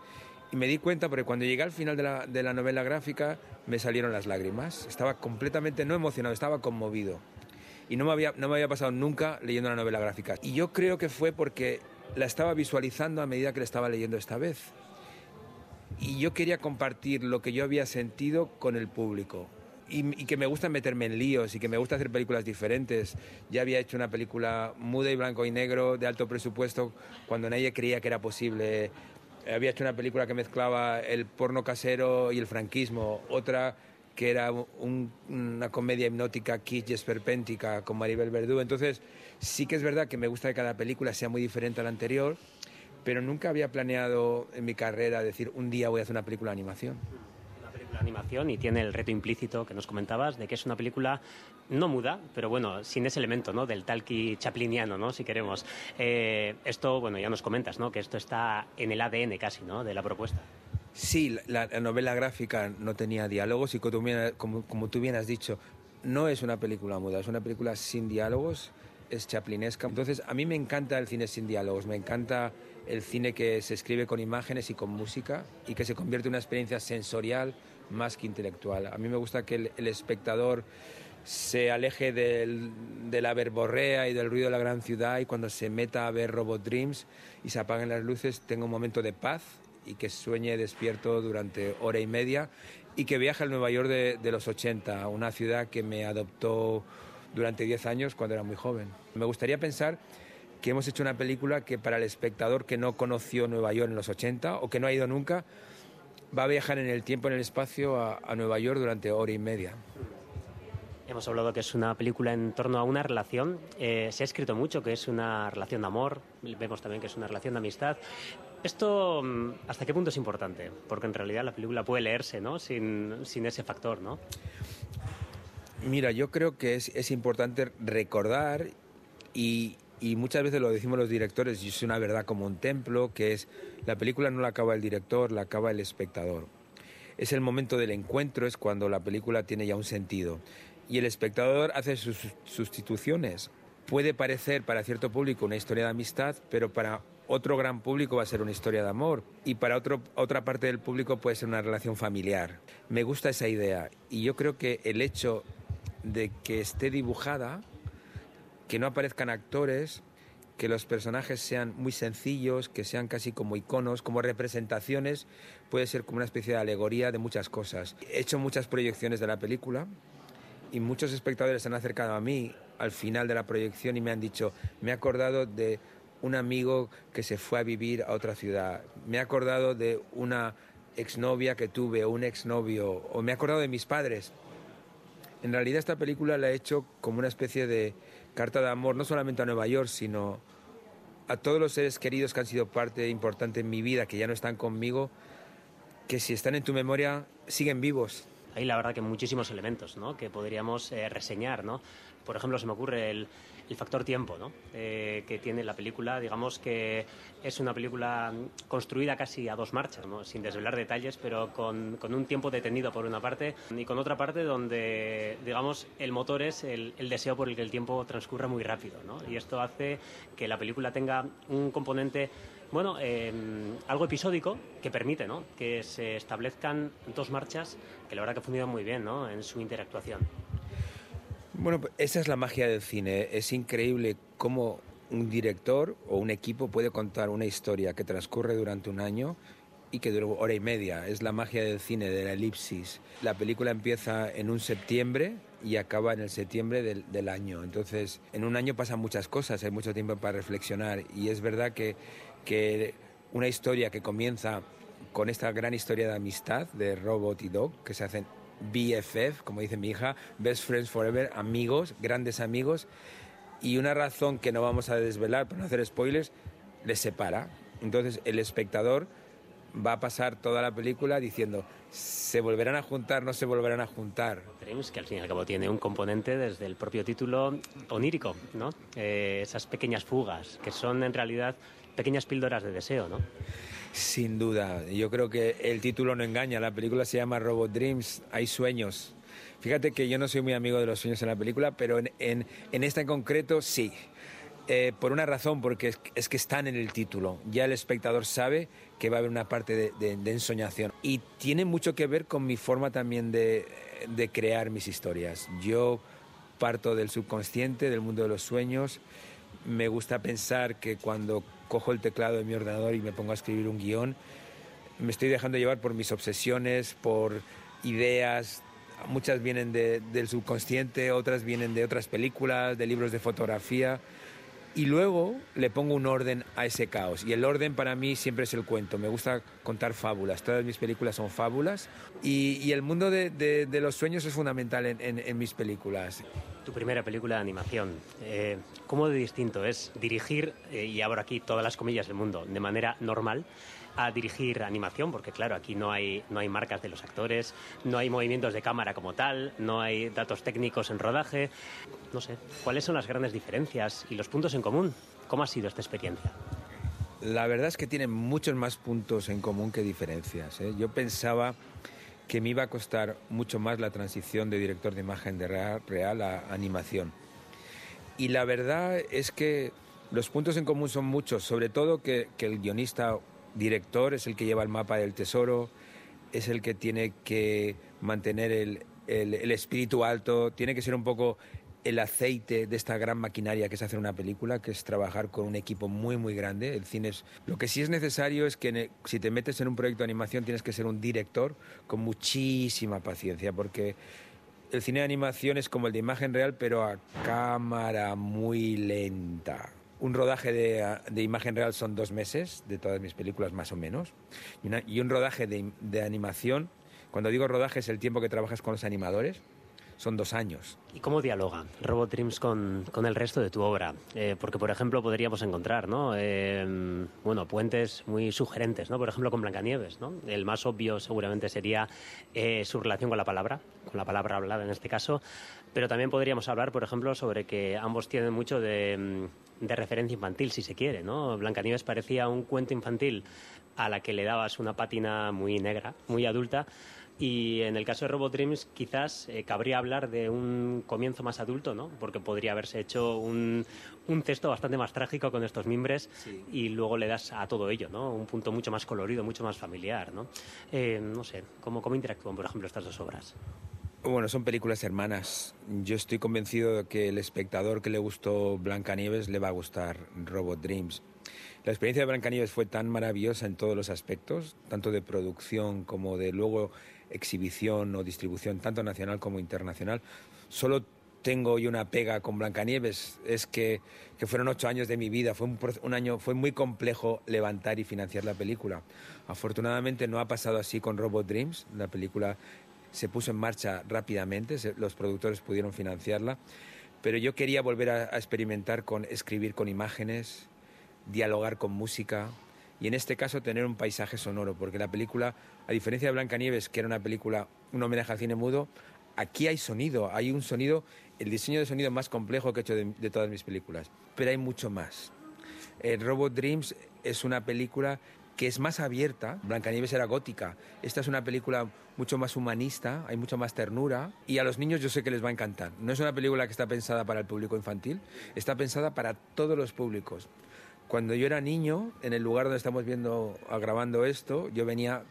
Y me di cuenta porque cuando llegué al final de la, de la novela gráfica me salieron las lágrimas. Estaba completamente, no emocionado, estaba conmovido. Y no me, había, no me había pasado nunca leyendo una novela gráfica. Y yo creo que fue porque la estaba visualizando a medida que la estaba leyendo esta vez. Y yo quería compartir lo que yo había sentido con el público y, que me gusta meterme en líos y que me gusta hacer películas diferentes. Ya había hecho una película muda y blanco y negro de alto presupuesto cuando nadie creía que era posible. Había hecho una película que mezclaba el porno casero y el franquismo, otra que era una comedia hipnótica kitsch esperpéntica con Maribel Verdú. Entonces, sí que es verdad que me gusta que cada película sea muy diferente a la anterior, pero nunca había planeado en mi carrera decir un día voy a hacer una película de animación animación y tiene el reto implícito que nos comentabas de que es una película no muda, pero bueno, sin ese elemento ¿no? del talqui chapliniano, ¿no? si queremos. Eh, esto, bueno, ya nos comentas, ¿no? que esto está en el ADN casi ¿no? de la propuesta. Sí, la, novela gráfica no tenía diálogos y como, como tú bien has dicho, no es una película muda, es una película sin diálogos, es chaplinesca. Entonces, a mí me encanta el cine sin diálogos, me encanta el cine que se escribe con imágenes y con música y que se convierte en una experiencia sensorial más que intelectual. A mí me gusta que el, espectador se aleje de la verborrea y del ruido de la gran ciudad y cuando se meta a ver Robot Dreams y se apaguen las luces tenga un momento de paz y que sueñe despierto durante hora y media y que viaje al Nueva York de, de los 80, una ciudad que me adoptó durante 10 años cuando era muy joven. Me gustaría pensar que hemos hecho una película que para el espectador que no conoció Nueva York en los 80 o que no ha ido nunca, va a viajar en el tiempo, en el espacio a, Nueva York durante hora y media. Hemos hablado que es una película en torno a una relación. Eh, se ha escrito mucho que es una relación de amor. Vemos también que es una relación de amistad. Esto, mm, ¿hasta qué punto es importante? Porque en realidad la película puede leerse, ¿no? Sin, sin ese factor, ¿no? Mira, yo creo que es, es importante recordar y, y muchas veces lo decimos los directores, y es una verdad como un templo, que es la película no la acaba el director, la acaba el espectador. Es el momento del encuentro, es cuando la película tiene ya un sentido. Y el espectador hace sus sustituciones. Puede parecer para cierto público una historia de amistad, pero para otro gran público va a ser una historia de amor y para otro, otra parte del público puede ser una relación familiar. Me gusta esa idea y yo creo que el hecho de que esté dibujada, que no aparezcan actores, que los personajes sean muy sencillos, que sean casi como iconos, como representaciones, puede ser como una especie de alegoría de muchas cosas. He hecho muchas proyecciones de la película y muchos espectadores se han acercado a mí al final de la proyección y me han dicho, me he acordado de un amigo que se fue a vivir a otra ciudad, me he acordado de una exnovia que tuve o un exnovio, o me he acordado de mis padres. En realidad esta película la he hecho como una especie de carta de amor, no solamente a Nueva York, sino a todos los seres queridos que han sido parte importante en mi vida, que ya no están conmigo, que si están en tu memoria, siguen vivos. Hay la verdad que muchísimos elementos ¿no? que podríamos eh, reseñar. ¿no? Por ejemplo, se me ocurre el, el factor tiempo ¿no? Eh, que tiene la película. Digamos que es una película construida casi a dos marchas, sin desvelar detalles, pero con, con, un tiempo detenido por una parte y con otra parte donde, digamos, el motor es el, deseo por el que el tiempo transcurra muy rápido. ¿no? Y esto hace que la película tenga un componente bueno, eh, algo episódico que permite ¿no? que se establezcan dos marchas que la verdad que funcionan muy bien ¿no? en su interactuación. Bueno, esa es la magia del cine. Es increíble cómo un director o un equipo puede contar una historia que transcurre durante un año y que dura hora y media. Es la magia del cine, de la elipsis. La película empieza en un septiembre y acaba en el septiembre del, del, año. Entonces, en un año pasan muchas cosas, hay mucho tiempo para reflexionar. Y es verdad que, que una historia que comienza con esta gran historia de amistad de Robot y Dog, que se hacen BFF, como dice mi hija, Best Friends Forever, amigos, grandes amigos, y una razón que no vamos a desvelar para no hacer spoilers, les separa. Entonces el espectador va a pasar toda la película diciendo, ¿se volverán a juntar, no se volverán a juntar? Dreams, que al fin y al cabo tiene un componente desde el propio título onírico, ¿no? Eh, esas pequeñas fugas, que son en realidad pequeñas píldoras de deseo, ¿no? Sin duda, yo creo que el título no engaña, la película se llama Robot Dreams, hay sueños. Fíjate que yo no soy muy amigo de los sueños en la película, pero en, en, esta en concreto sí. Eh, por una razón, porque es, es, que están en el título. Ya el espectador sabe que va a haber una parte de, de, de ensoñación. Y tiene mucho que ver con mi forma también de, de crear mis historias. Yo parto del subconsciente, del mundo de los sueños. Me gusta pensar que cuando cojo el teclado de mi ordenador y me pongo a escribir un guion, me estoy dejando llevar por mis obsesiones, por ideas. Muchas vienen de, del subconsciente, otras vienen de otras películas, de libros de fotografía. Y luego le pongo un orden a ese caos. Y el orden para mí siempre es el cuento. Me gusta contar fábulas. Todas mis películas son fábulas. Y, el mundo de, los sueños es fundamental en, en, en mis películas tu primera película de animación. Eh, ¿Cómo de distinto es dirigir, eh, y abro aquí todas las comillas del mundo, de manera normal, a dirigir animación? Porque claro, aquí no hay, no hay marcas de los actores, no hay movimientos de cámara como tal, no hay datos técnicos en rodaje. No sé, ¿cuáles son las grandes diferencias y los puntos en común? ¿Cómo ha sido esta experiencia? La verdad es que tienen muchos más puntos en común que diferencias. ¿eh? Yo pensaba que me iba a costar mucho más la transición de director de imagen de real, a animación. Y la verdad es que los puntos en común son muchos, sobre todo que, que, el guionista director es el que lleva el mapa del tesoro, es el que tiene que mantener el, el, espíritu alto, tiene que ser un poco el aceite de esta gran maquinaria que es hacer una película, que es trabajar con un equipo muy, muy grande. El cine es... Lo que sí es necesario es que si te metes en un proyecto de animación tienes que ser un director con muchísima paciencia, porque el cine de animación es como el de imagen real, pero a cámara muy lenta. Un rodaje de, imagen real son dos meses, de todas mis películas más o menos, y, un rodaje de, animación, cuando digo rodaje es el tiempo que trabajas con los animadores, son dos años. ¿Y cómo dialoga Robot con, el resto de tu obra? Eh, porque, por ejemplo, podríamos encontrar ¿no? Eh, bueno, puentes muy sugerentes, ¿no? por ejemplo, con Blancanieves. ¿no? El más obvio seguramente sería eh, su relación con la palabra, con la palabra hablada en este caso, pero también podríamos hablar, por ejemplo, sobre que ambos tienen mucho de, de referencia infantil, si se quiere. ¿no? Blancanieves parecía un cuento infantil a la que le dabas una pátina muy negra, muy adulta, y en el caso de Robot Dreams, quizás eh, cabría hablar de un comienzo más adulto, ¿no? Porque podría haberse hecho un, un texto bastante más trágico con estos mimbres y luego le das a todo ello, ¿no? Un punto mucho más colorido, mucho más familiar, ¿no? Eh, no sé, ¿cómo, ¿cómo interactúan, por ejemplo, estas dos obras? Bueno, son películas hermanas. Yo estoy convencido de que el espectador que le gustó Blancanieves le va a gustar Robot Dreams. La experiencia de Blancanieves fue tan maravillosa en todos los aspectos, tanto de producción como de luego exhibición o distribución, tanto nacional como internacional. Solo tengo yo una pega con Blancanieves, es que, que fueron ocho años de mi vida, fue un, un, año, fue muy complejo levantar y financiar la película. Afortunadamente no ha pasado así con Robot Dreams, la película se puso en marcha rápidamente, los productores pudieron financiarla, pero yo quería volver a, experimentar con escribir con imágenes, dialogar con música, y en este caso tener un paisaje sonoro, porque la película, a diferencia de Blancanieves, que era una película, un homenaje al cine mudo, aquí hay sonido, hay un sonido, el diseño de sonido más complejo que he hecho de, de todas mis películas, pero hay mucho más. Eh, Robot Dreams es una película que es más abierta, Blancanieves era gótica, esta es una película mucho más humanista, hay mucha más ternura y a los niños yo sé que les va a encantar. No es una película que está pensada para el público infantil, está pensada para todos los públicos. Cuando yo era niño, en el lugar donde estamos viendo, grabando esto, yo venía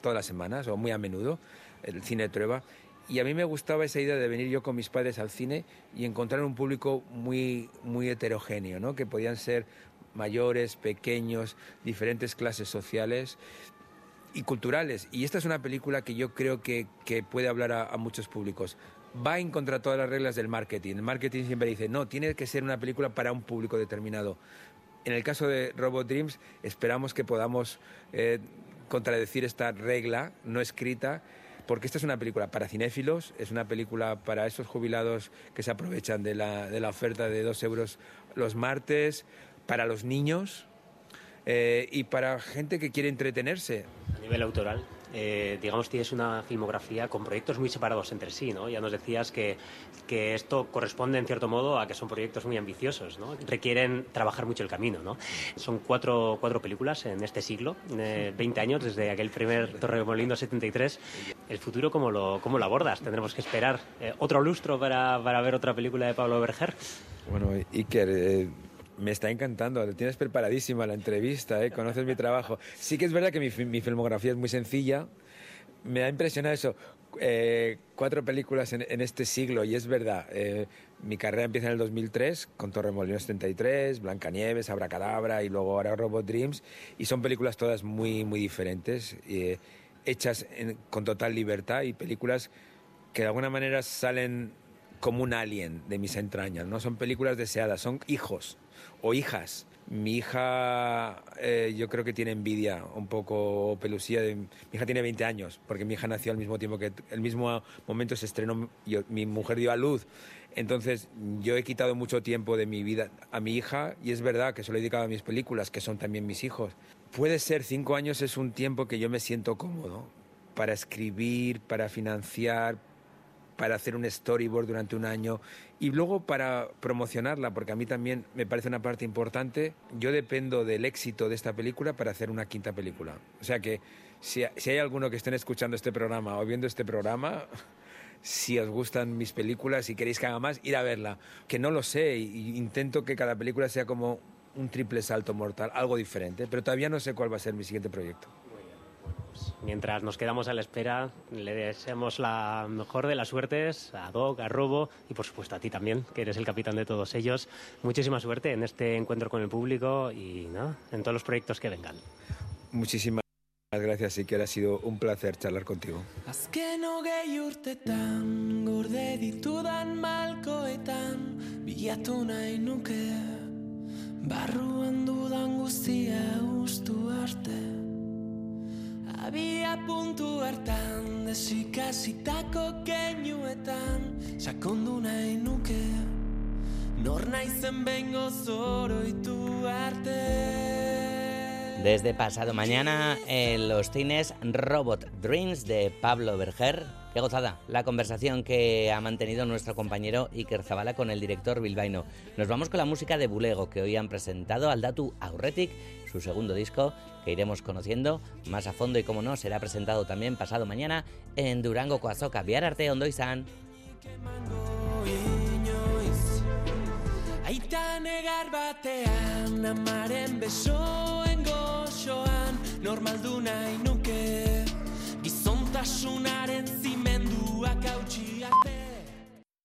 todas las semanas o muy a menudo, el cine de Trueba, y a mí me gustaba esa idea de venir yo con mis padres al cine y encontrar un público muy, muy heterogéneo, ¿no? que podían ser mayores, pequeños, diferentes clases sociales y culturales. Y esta es una película que yo creo que, que puede hablar a, a muchos públicos va en contra todas las reglas del marketing. El marketing siempre dice, no, tiene que ser una película para un público determinado. En el caso de Robot Dreams, esperamos que podamos eh, contradecir esta regla no escrita, porque esta es una película para cinéfilos, es una película para esos jubilados que se aprovechan de la, de la oferta de dos euros los martes, para los niños eh, y para gente que quiere entretenerse. A nivel autoral, eh, digamos, tienes una filmografía con proyectos muy separados entre sí, ¿no? Ya nos decías que, que, esto corresponde, en cierto modo, a que son proyectos muy ambiciosos, ¿no? Requieren trabajar mucho el camino, ¿no? Son cuatro, cuatro películas en este siglo, eh, 20 años desde aquel primer Torremolinos 73. ¿El futuro cómo lo, cómo lo abordas? ¿Tendremos que esperar eh, otro lustro para, para, ver otra película de Pablo Berger? Bueno, Iker... Me está encantando, lo tienes preparadísima la entrevista, ¿eh? conoces mi trabajo. Sí que es verdad que mi, filmografía es muy sencilla, me ha impresionado eso, eh, cuatro películas en, este siglo, y es verdad, eh, mi carrera empieza en el 2003 con Torremolinos 73, Blancanieves, Abracadabra y luego ahora Robot Dreams, y son películas todas muy, muy diferentes, hechas con total libertad y películas que de alguna manera salen como un alien de mis entrañas, ¿no? Son películas deseadas, son hijos o hijas. Mi hija, eh, yo creo que tiene envidia un poco pelusía. De, mi hija tiene 20 años, porque mi hija nació al mismo tiempo que el mismo momento se estrenó, yo, mi mujer dio a luz. Entonces, yo he quitado mucho tiempo de mi vida a mi hija y es verdad que se lo he dedicado a mis películas, que son también mis hijos. Puede ser, cinco años es un tiempo que yo me siento cómodo para escribir, para financiar, para hacer un storyboard durante un año y luego para promocionarla, porque a mí también me parece una parte importante. Yo dependo del éxito de esta película para hacer una quinta película. O sea que si, si hay alguno que estén escuchando este programa o viendo este programa, si os gustan mis películas y queréis que haga más, ir a verla. Que no lo sé, y intento que cada película sea como un triple salto mortal, algo diferente, pero todavía no sé cuál va a ser mi siguiente proyecto. Mientras nos quedamos a la espera, le deseamos la mejor de las suertes a Doc, a Robo y por supuesto a ti también, que eres el capitán de todos ellos. Muchísima suerte en este encuentro con el público y ¿no? en todos los proyectos que vengan. Muchísimas gracias y que ha sido un placer charlar contigo. Desde pasado mañana en los cines Robot Dreams de Pablo Berger. Qué gozada la conversación que ha mantenido nuestro compañero Iker Zabala con el director bilbaíno. Nos vamos con la música de Bulego que hoy han presentado al Datu Aurretic, su segundo disco, que iremos conociendo más a fondo y, como no, será presentado también pasado mañana en Durango, Coazoca, Viar Arte, Ondo y San.